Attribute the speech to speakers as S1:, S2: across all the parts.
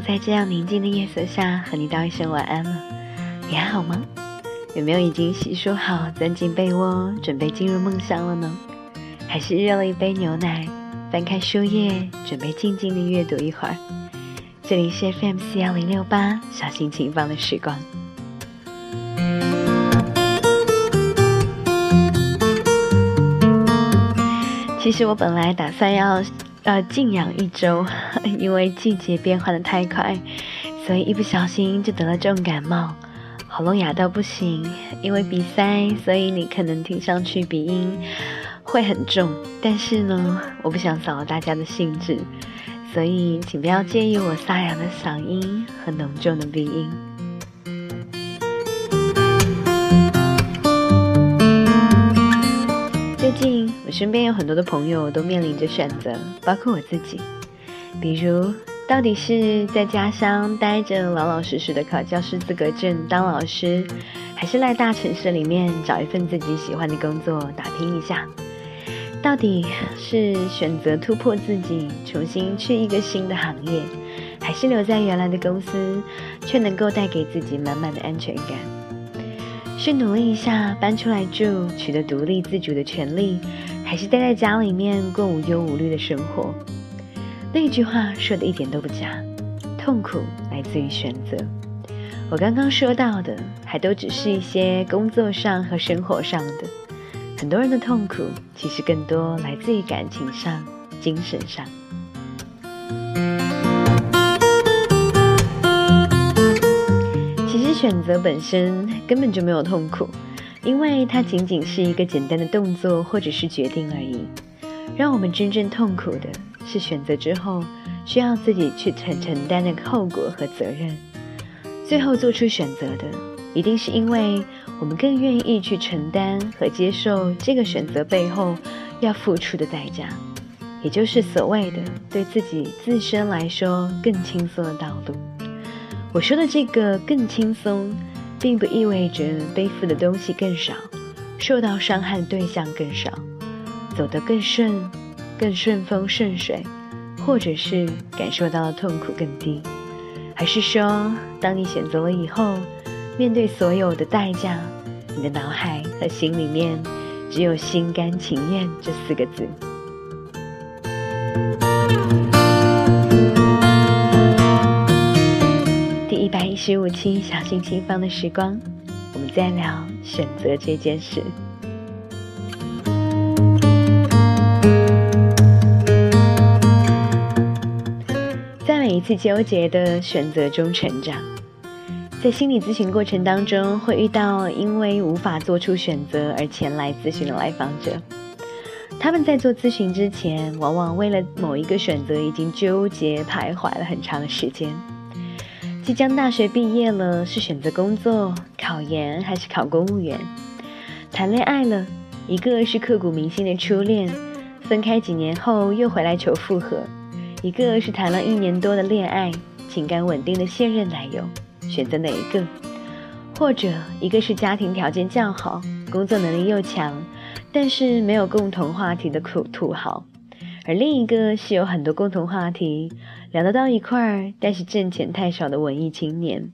S1: 在这样宁静的夜色下和你道一声晚安了，你还好吗？有没有已经洗漱好，钻进被窝，准备进入梦乡了呢？还是热了一杯牛奶，翻开书页，准备静静的阅读一会儿？这里是 FM 四幺零六八，小心情放的时光。其实我本来打算要。呃，静养一周，因为季节变换的太快，所以一不小心就得了重感冒，喉咙哑到不行。因为鼻塞，所以你可能听上去鼻音会很重。但是呢，我不想扫了大家的兴致，所以请不要介意我沙哑的嗓音和浓重的鼻音。近，我身边有很多的朋友都面临着选择，包括我自己。比如，到底是在家乡待着，老老实实的考教师资格证当老师，还是来大城市里面找一份自己喜欢的工作打拼一下？到底是选择突破自己，重新去一个新的行业，还是留在原来的公司，却能够带给自己满满的安全感？是努力一下搬出来住，取得独立自主的权利，还是待在家里面过无忧无虑的生活？那句话说的一点都不假，痛苦来自于选择。我刚刚说到的，还都只是一些工作上和生活上的。很多人的痛苦，其实更多来自于感情上、精神上。选择本身根本就没有痛苦，因为它仅仅是一个简单的动作或者是决定而已。让我们真正痛苦的是选择之后需要自己去承承担的后果和责任。最后做出选择的，一定是因为我们更愿意去承担和接受这个选择背后要付出的代价，也就是所谓的对自己自身来说更轻松的道路。我说的这个更轻松，并不意味着背负的东西更少，受到伤害的对象更少，走得更顺，更顺风顺水，或者是感受到的痛苦更低，还是说，当你选择了以后，面对所有的代价，你的脑海和心里面只有心甘情愿这四个字。十五期小心轻放的时光，我们在聊选择这件事。在每一次纠结的选择中成长，在心理咨询过程当中，会遇到因为无法做出选择而前来咨询的来访者。他们在做咨询之前，往往为了某一个选择已经纠结徘徊了很长的时间。即将大学毕业了，是选择工作、考研还是考公务员？谈恋爱了，一个是刻骨铭心的初恋，分开几年后又回来求复合；一个是谈了一年多的恋爱，情感稳定的现任男友，选择哪一个？或者一个是家庭条件较好，工作能力又强，但是没有共同话题的苦土豪，而另一个是有很多共同话题。聊得到一块儿，但是挣钱太少的文艺青年，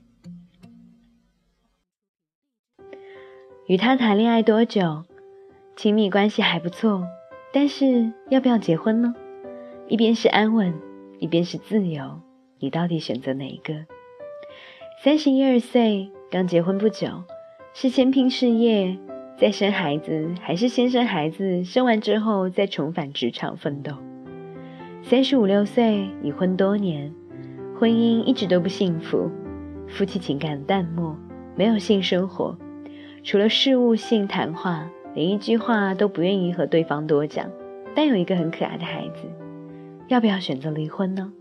S1: 与他谈恋爱多久？亲密关系还不错，但是要不要结婚呢？一边是安稳，一边是自由，你到底选择哪一个？三十一二岁，刚结婚不久，是先拼事业再生孩子，还是先生孩子，生完之后再重返职场奋斗？三十五六岁，已婚多年，婚姻一直都不幸福，夫妻情感淡漠，没有性生活，除了事务性谈话，连一句话都不愿意和对方多讲。但有一个很可爱的孩子，要不要选择离婚呢？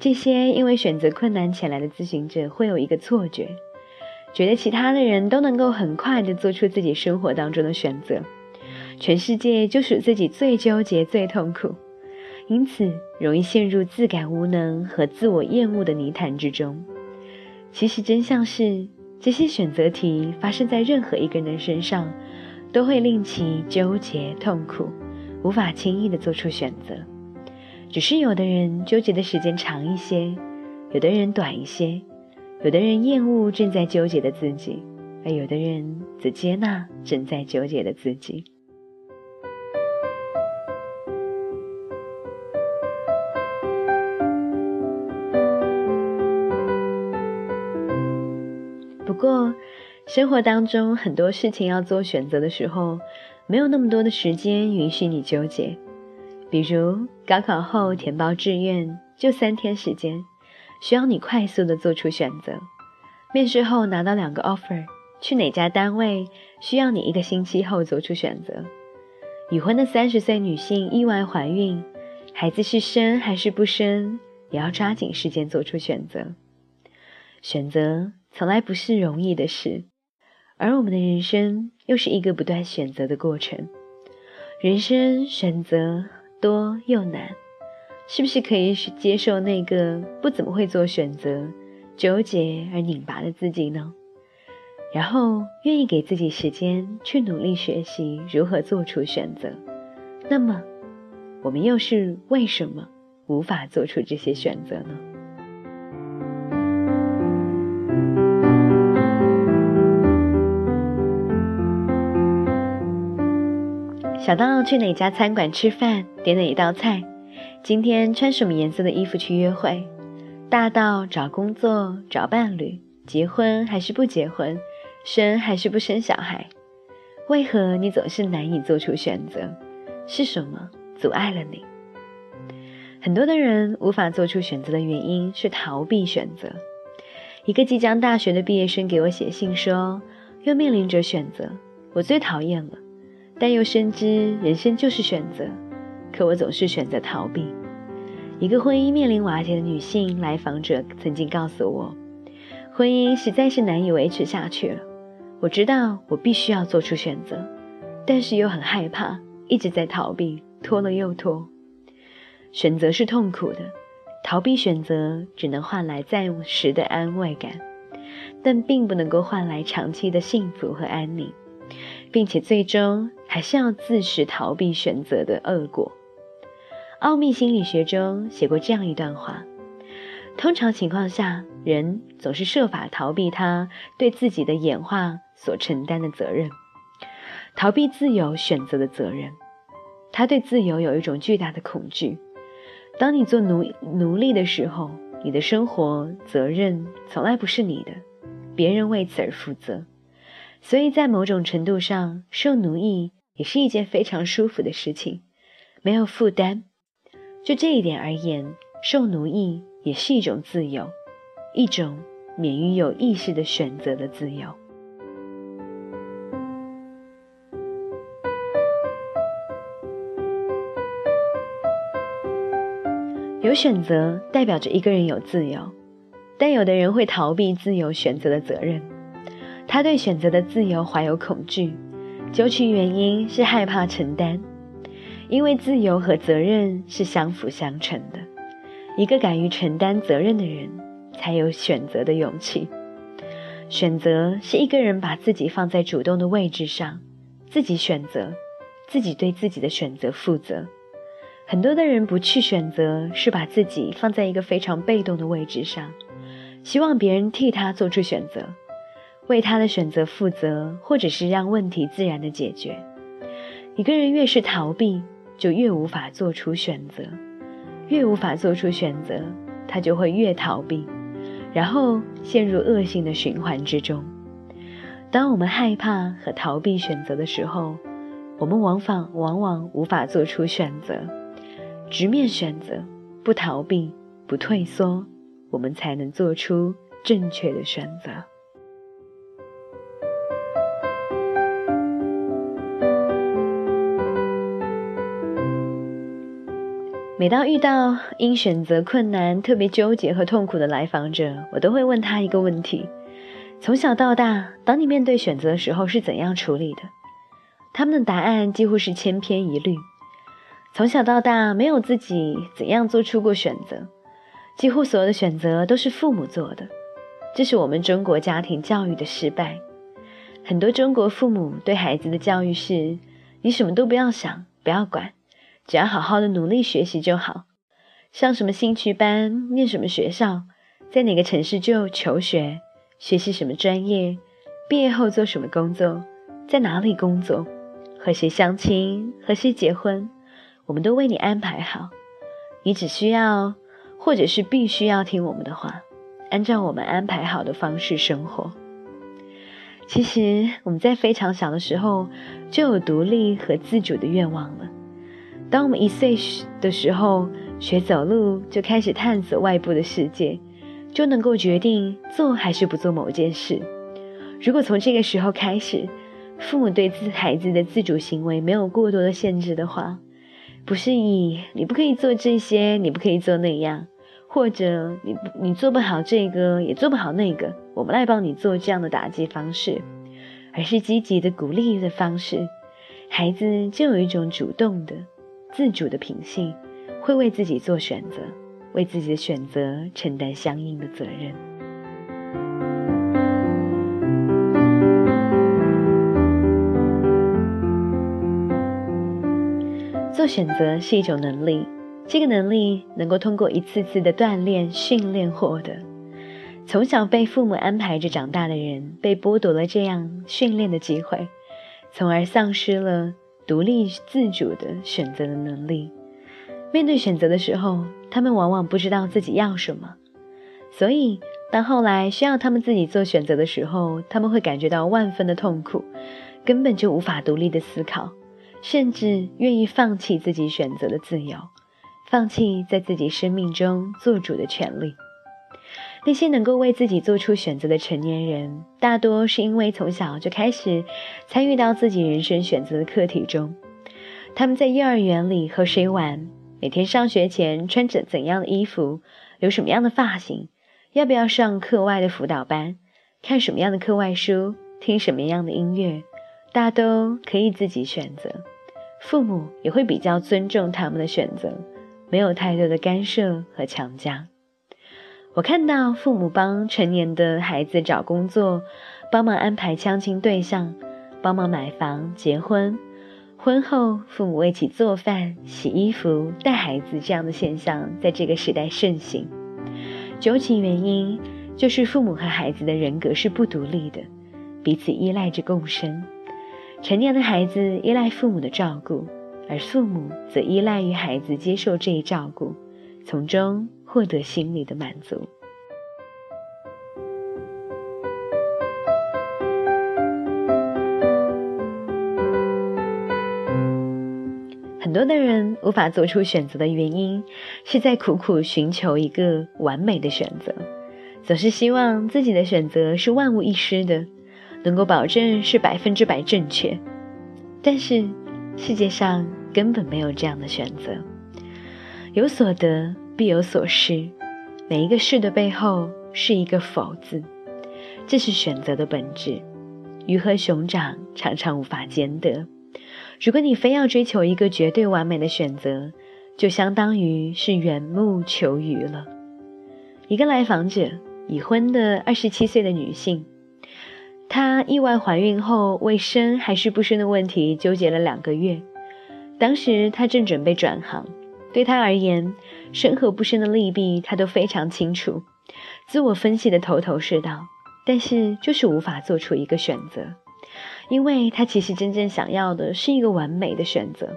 S1: 这些因为选择困难前来的咨询者会有一个错觉，觉得其他的人都能够很快的做出自己生活当中的选择，全世界就属自己最纠结、最痛苦。因此，容易陷入自感无能和自我厌恶的泥潭之中。其实，真相是，这些选择题发生在任何一个人身上，都会令其纠结痛苦，无法轻易的做出选择。只是有的人纠结的时间长一些，有的人短一些，有的人厌恶正在纠结的自己，而有的人则接纳正在纠结的自己。过，生活当中很多事情要做选择的时候，没有那么多的时间允许你纠结。比如高考后填报志愿就三天时间，需要你快速的做出选择；面试后拿到两个 offer，去哪家单位需要你一个星期后做出选择。已婚的三十岁女性意外怀孕，孩子是生还是不生，也要抓紧时间做出选择。选择。从来不是容易的事，而我们的人生又是一个不断选择的过程。人生选择多又难，是不是可以接受那个不怎么会做选择、纠结而拧巴的自己呢？然后愿意给自己时间去努力学习如何做出选择。那么，我们又是为什么无法做出这些选择呢？小到去哪家餐馆吃饭，点哪一道菜，今天穿什么颜色的衣服去约会；大到找工作、找伴侣、结婚还是不结婚、生还是不生小孩，为何你总是难以做出选择？是什么阻碍了你？很多的人无法做出选择的原因是逃避选择。一个即将大学的毕业生给我写信说，又面临着选择，我最讨厌了。但又深知人生就是选择，可我总是选择逃避。一个婚姻面临瓦解的女性来访者曾经告诉我，婚姻实在是难以维持下去了。我知道我必须要做出选择，但是又很害怕，一直在逃避，拖了又拖。选择是痛苦的，逃避选择只能换来暂时的安慰感，但并不能够换来长期的幸福和安宁。并且最终还是要自食逃避选择的恶果。奥秘心理学中写过这样一段话：通常情况下，人总是设法逃避他对自己的演化所承担的责任，逃避自由选择的责任。他对自由有一种巨大的恐惧。当你做奴奴隶的时候，你的生活责任从来不是你的，别人为此而负责。所以在某种程度上，受奴役也是一件非常舒服的事情，没有负担。就这一点而言，受奴役也是一种自由，一种免于有意识的选择的自由。有选择代表着一个人有自由，但有的人会逃避自由选择的责任。他对选择的自由怀有恐惧，究其原因是害怕承担，因为自由和责任是相辅相成的。一个敢于承担责任的人，才有选择的勇气。选择是一个人把自己放在主动的位置上，自己选择，自己对自己的选择负责。很多的人不去选择，是把自己放在一个非常被动的位置上，希望别人替他做出选择。为他的选择负责，或者是让问题自然的解决。一个人越是逃避，就越无法做出选择，越无法做出选择，他就会越逃避，然后陷入恶性的循环之中。当我们害怕和逃避选择的时候，我们往往往往无法做出选择，直面选择，不逃避，不退缩，我们才能做出正确的选择。每当遇到因选择困难特别纠结和痛苦的来访者，我都会问他一个问题：从小到大，当你面对选择的时候是怎样处理的？他们的答案几乎是千篇一律。从小到大没有自己怎样做出过选择，几乎所有的选择都是父母做的。这是我们中国家庭教育的失败。很多中国父母对孩子的教育是：你什么都不要想，不要管。只要好好的努力学习就好，上什么兴趣班，念什么学校，在哪个城市就求学，学习什么专业，毕业后做什么工作，在哪里工作，和谁相亲，和谁结婚，我们都为你安排好。你只需要，或者是必须要听我们的话，按照我们安排好的方式生活。其实我们在非常小的时候就有独立和自主的愿望了。当我们一岁的时候学走路，就开始探索外部的世界，就能够决定做还是不做某件事。如果从这个时候开始，父母对自孩子的自主行为没有过多的限制的话，不是以你不可以做这些，你不可以做那样。或者你你做不好这个，也做不好那个，我们来帮你做这样的打击方式，而是积极的鼓励的方式，孩子就有一种主动的、自主的品性，会为自己做选择，为自己的选择承担相应的责任。做选择是一种能力。这个能力能够通过一次次的锻炼、训练获得。从小被父母安排着长大的人，被剥夺了这样训练的机会，从而丧失了独立自主的选择的能力。面对选择的时候，他们往往不知道自己要什么，所以当后来需要他们自己做选择的时候，他们会感觉到万分的痛苦，根本就无法独立的思考，甚至愿意放弃自己选择的自由。放弃在自己生命中做主的权利。那些能够为自己做出选择的成年人，大多是因为从小就开始参与到自己人生选择的课题中。他们在幼儿园里和谁玩，每天上学前穿着怎样的衣服，留什么样的发型，要不要上课外的辅导班，看什么样的课外书，听什么样的音乐，大都可以自己选择。父母也会比较尊重他们的选择。没有太多的干涉和强加。我看到父母帮成年的孩子找工作，帮忙安排相亲对象，帮忙买房、结婚。婚后，父母为其做饭、洗衣服、带孩子这样的现象，在这个时代盛行。究其原因，就是父母和孩子的人格是不独立的，彼此依赖着共生。成年的孩子依赖父母的照顾。而父母则依赖于孩子接受这一照顾，从中获得心理的满足。很多的人无法做出选择的原因，是在苦苦寻求一个完美的选择，总是希望自己的选择是万无一失的，能够保证是百分之百正确。但是。世界上根本没有这样的选择，有所得必有所失，每一个“是”的背后是一个“否”字，这是选择的本质。鱼和熊掌常常无法兼得。如果你非要追求一个绝对完美的选择，就相当于是缘木求鱼了。一个来访者，已婚的二十七岁的女性。她意外怀孕后，为生还是不生的问题纠结了两个月。当时她正准备转行，对她而言，生和不生的利弊她都非常清楚，自我分析的头头是道。但是就是无法做出一个选择，因为她其实真正想要的是一个完美的选择，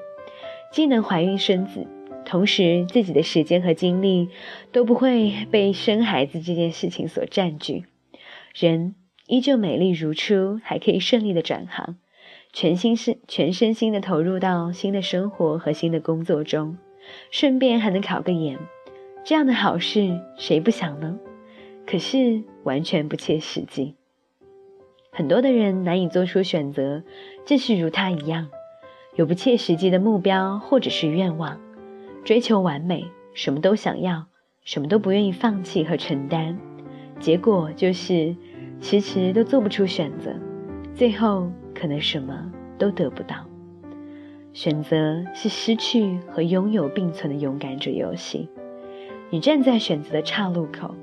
S1: 既能怀孕生子，同时自己的时间和精力都不会被生孩子这件事情所占据。人。依旧美丽如初，还可以顺利的转行，全心身全身心的投入到新的生活和新的工作中，顺便还能考个研，这样的好事谁不想呢？可是完全不切实际。很多的人难以做出选择，正是如他一样，有不切实际的目标或者是愿望，追求完美，什么都想要，什么都不愿意放弃和承担，结果就是。迟迟都做不出选择，最后可能什么都得不到。选择是失去和拥有并存的勇敢者游戏。你站在选择的岔路口，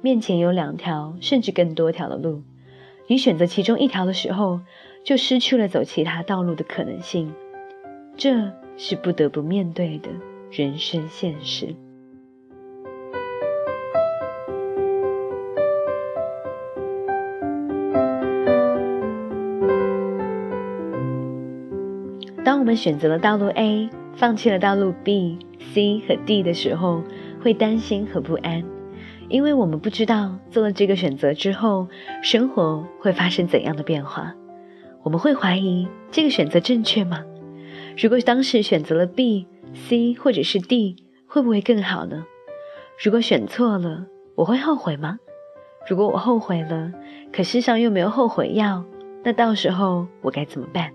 S1: 面前有两条甚至更多条的路，你选择其中一条的时候，就失去了走其他道路的可能性。这是不得不面对的人生现实。当我们选择了道路 A，放弃了道路 B、C 和 D 的时候，会担心和不安，因为我们不知道做了这个选择之后，生活会发生怎样的变化。我们会怀疑这个选择正确吗？如果当时选择了 B、C 或者是 D，会不会更好呢？如果选错了，我会后悔吗？如果我后悔了，可世上又没有后悔药，那到时候我该怎么办？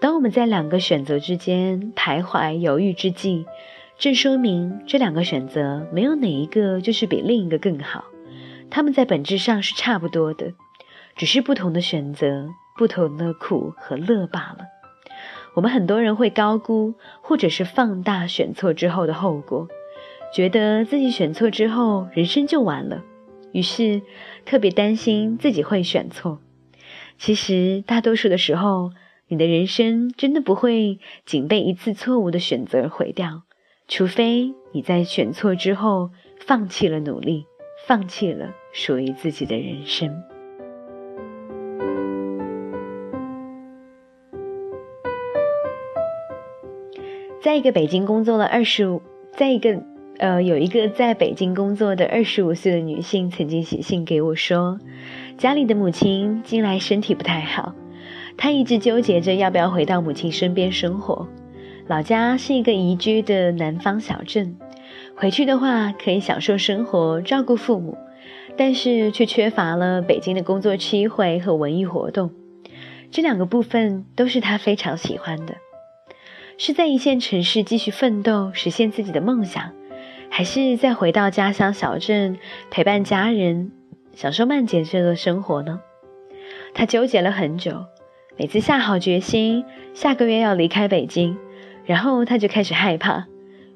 S1: 当我们在两个选择之间徘徊犹豫之际，正说明这两个选择没有哪一个就是比另一个更好，他们在本质上是差不多的，只是不同的选择，不同的苦和乐罢了。我们很多人会高估或者是放大选错之后的后果，觉得自己选错之后人生就完了，于是特别担心自己会选错。其实大多数的时候，你的人生真的不会仅被一次错误的选择毁掉，除非你在选错之后放弃了努力，放弃了属于自己的人生。在一个北京工作了二十五，在一个呃有一个在北京工作的二十五岁的女性曾经写信给我说，家里的母亲近来身体不太好。他一直纠结着要不要回到母亲身边生活。老家是一个宜居的南方小镇，回去的话可以享受生活、照顾父母，但是却缺乏了北京的工作机会和文艺活动。这两个部分都是他非常喜欢的。是在一线城市继续奋斗，实现自己的梦想，还是再回到家乡小镇陪伴家人，享受慢节奏的生活呢？他纠结了很久。每次下好决心，下个月要离开北京，然后他就开始害怕。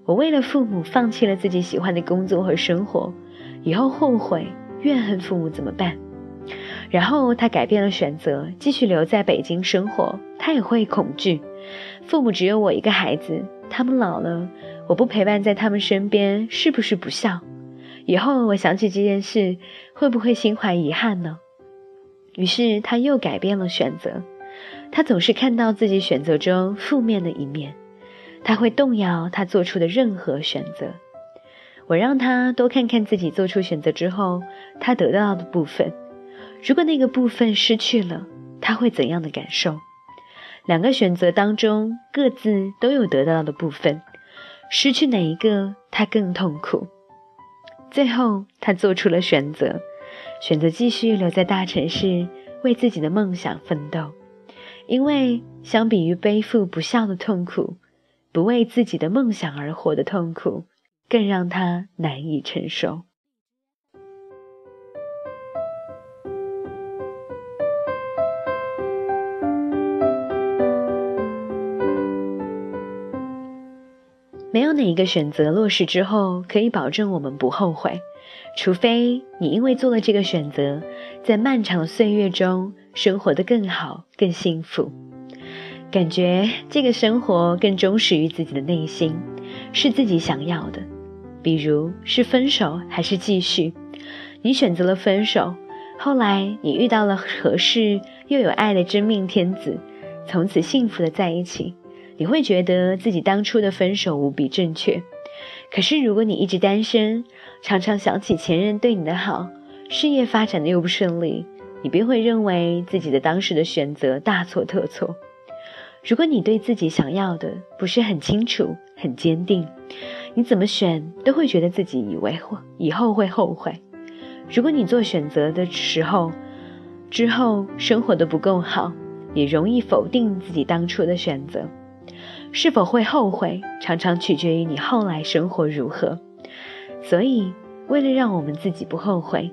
S1: 我为了父母放弃了自己喜欢的工作和生活，以后后悔怨恨父母怎么办？然后他改变了选择，继续留在北京生活。他也会恐惧，父母只有我一个孩子，他们老了，我不陪伴在他们身边，是不是不孝？以后我想起这件事，会不会心怀遗憾呢？于是他又改变了选择。他总是看到自己选择中负面的一面，他会动摇他做出的任何选择。我让他多看看自己做出选择之后他得到的部分，如果那个部分失去了，他会怎样的感受？两个选择当中各自都有得到的部分，失去哪一个他更痛苦？最后他做出了选择，选择继续留在大城市为自己的梦想奋斗。因为相比于背负不孝的痛苦，不为自己的梦想而活的痛苦，更让他难以承受。没有哪一个选择落实之后可以保证我们不后悔，除非你因为做了这个选择，在漫长的岁月中。生活的更好、更幸福，感觉这个生活更忠实于自己的内心，是自己想要的。比如是分手还是继续，你选择了分手，后来你遇到了合适又有爱的真命天子，从此幸福的在一起，你会觉得自己当初的分手无比正确。可是如果你一直单身，常常想起前任对你的好，事业发展的又不顺利。你便会认为自己的当时的选择大错特错。如果你对自己想要的不是很清楚、很坚定，你怎么选都会觉得自己以为会以后会后悔。如果你做选择的时候，之后生活的不够好，也容易否定自己当初的选择。是否会后悔，常常取决于你后来生活如何。所以，为了让我们自己不后悔，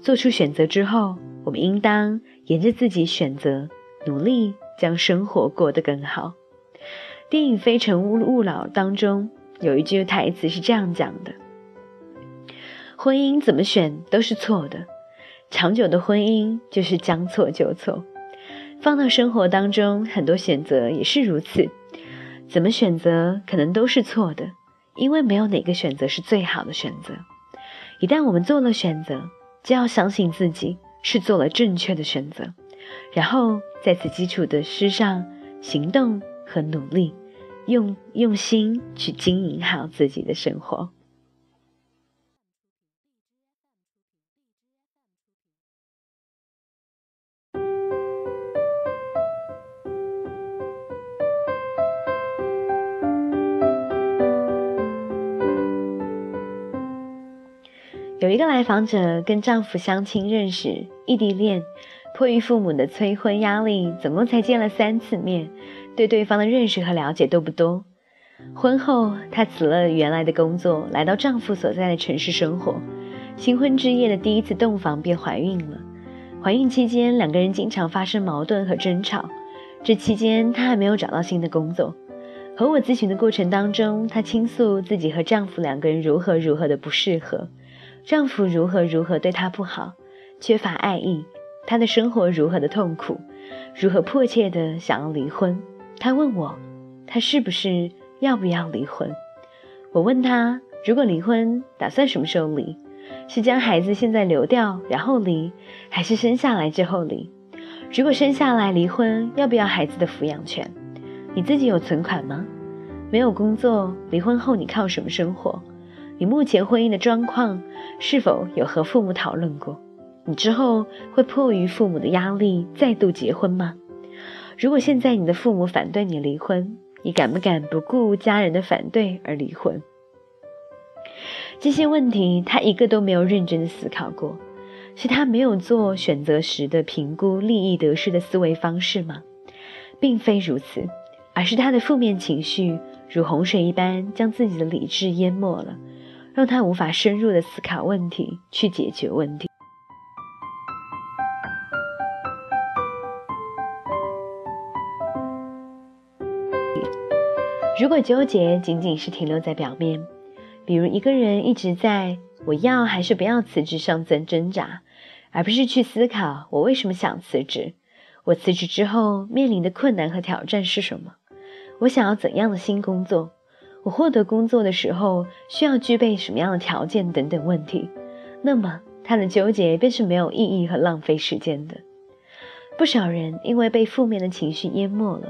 S1: 做出选择之后。我们应当沿着自己选择，努力将生活过得更好。电影《非诚勿勿扰》当中有一句台词是这样讲的：“婚姻怎么选都是错的，长久的婚姻就是将错就错。”放到生活当中，很多选择也是如此，怎么选择可能都是错的，因为没有哪个选择是最好的选择。一旦我们做了选择，就要相信自己。是做了正确的选择，然后在此基础的之上，行动和努力，用用心去经营好自己的生活。有一个来访者跟丈夫相亲认识，异地恋，迫于父母的催婚压力，总共才见了三次面，对对方的认识和了解都不多。婚后，她辞了原来的工作，来到丈夫所在的城市生活。新婚之夜的第一次洞房便怀孕了。怀孕期间，两个人经常发生矛盾和争吵。这期间，她还没有找到新的工作。和我咨询的过程当中，她倾诉自己和丈夫两个人如何如何的不适合。丈夫如何如何对她不好，缺乏爱意，她的生活如何的痛苦，如何迫切的想要离婚。她问我，她是不是要不要离婚？我问她，如果离婚，打算什么时候离？是将孩子现在流掉然后离，还是生下来之后离？如果生下来离婚，要不要孩子的抚养权？你自己有存款吗？没有工作，离婚后你靠什么生活？你目前婚姻的状况是否有和父母讨论过？你之后会迫于父母的压力再度结婚吗？如果现在你的父母反对你离婚，你敢不敢不顾家人的反对而离婚？这些问题他一个都没有认真的思考过，是他没有做选择时的评估利益得失的思维方式吗？并非如此，而是他的负面情绪如洪水一般将自己的理智淹没了。让他无法深入的思考问题，去解决问题。如果纠结仅仅是停留在表面，比如一个人一直在我要还是不要辞职上挣挣扎，而不是去思考我为什么想辞职，我辞职之后面临的困难和挑战是什么，我想要怎样的新工作。我获得工作的时候需要具备什么样的条件等等问题，那么他的纠结便是没有意义和浪费时间的。不少人因为被负面的情绪淹没了，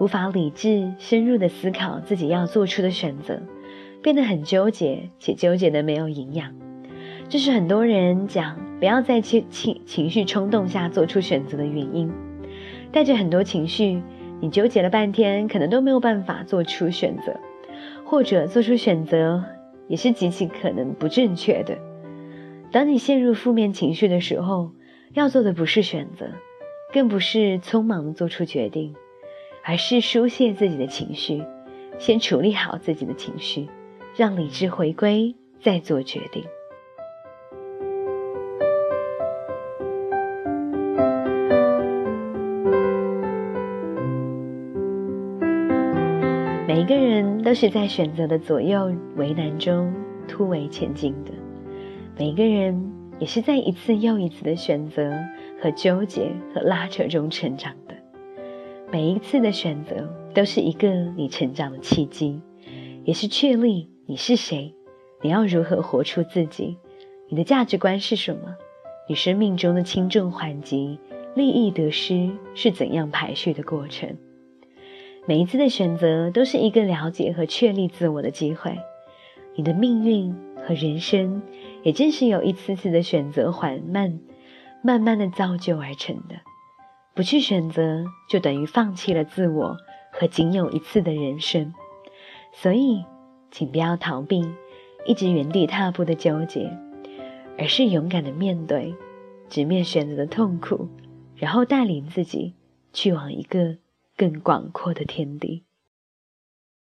S1: 无法理智深入的思考自己要做出的选择，变得很纠结，且纠结的没有营养。这是很多人讲不要在情情情绪冲动下做出选择的原因。带着很多情绪，你纠结了半天，可能都没有办法做出选择。或者做出选择，也是极其可能不正确的。当你陷入负面情绪的时候，要做的不是选择，更不是匆忙的做出决定，而是疏泄自己的情绪，先处理好自己的情绪，让理智回归，再做决定。每个人都是在选择的左右为难中突围前进的，每一个人也是在一次又一次的选择和纠结和拉扯中成长的。每一次的选择都是一个你成长的契机，也是确立你是谁，你要如何活出自己，你的价值观是什么，你生命中的轻重缓急、利益得失是怎样排序的过程。每一次的选择都是一个了解和确立自我的机会，你的命运和人生也正是由一次次的选择缓慢、慢慢的造就而成的。不去选择，就等于放弃了自我和仅有一次的人生。所以，请不要逃避，一直原地踏步的纠结，而是勇敢的面对，直面选择的痛苦，然后带领自己去往一个。更广阔的天地。